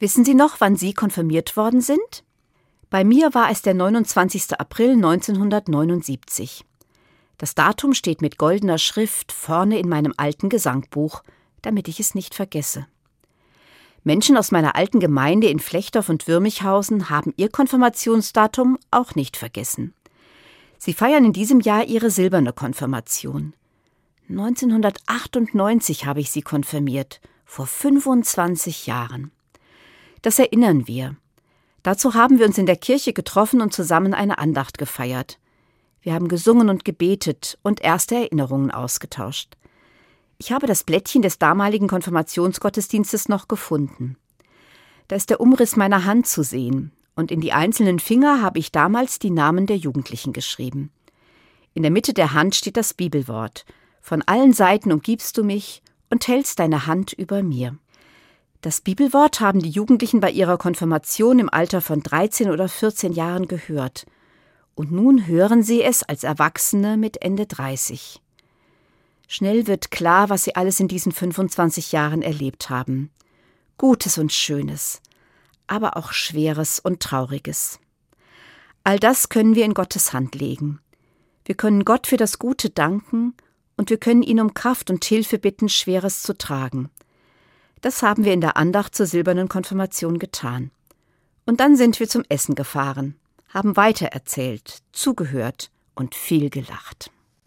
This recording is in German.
Wissen Sie noch, wann Sie konfirmiert worden sind? Bei mir war es der 29. April 1979. Das Datum steht mit goldener Schrift vorne in meinem alten Gesangbuch, damit ich es nicht vergesse. Menschen aus meiner alten Gemeinde in Flechtdorf und Würmichhausen haben ihr Konfirmationsdatum auch nicht vergessen. Sie feiern in diesem Jahr ihre silberne Konfirmation. 1998 habe ich sie konfirmiert, vor 25 Jahren. Das erinnern wir. Dazu haben wir uns in der Kirche getroffen und zusammen eine Andacht gefeiert. Wir haben gesungen und gebetet und erste Erinnerungen ausgetauscht. Ich habe das Blättchen des damaligen Konfirmationsgottesdienstes noch gefunden. Da ist der Umriss meiner Hand zu sehen, und in die einzelnen Finger habe ich damals die Namen der Jugendlichen geschrieben. In der Mitte der Hand steht das Bibelwort Von allen Seiten umgibst du mich und hältst deine Hand über mir. Das Bibelwort haben die Jugendlichen bei ihrer Konfirmation im Alter von 13 oder 14 Jahren gehört. Und nun hören sie es als Erwachsene mit Ende 30. Schnell wird klar, was sie alles in diesen 25 Jahren erlebt haben. Gutes und Schönes, aber auch Schweres und Trauriges. All das können wir in Gottes Hand legen. Wir können Gott für das Gute danken und wir können ihn um Kraft und Hilfe bitten, Schweres zu tragen. Das haben wir in der Andacht zur silbernen Konfirmation getan. Und dann sind wir zum Essen gefahren, haben weitererzählt, zugehört und viel gelacht.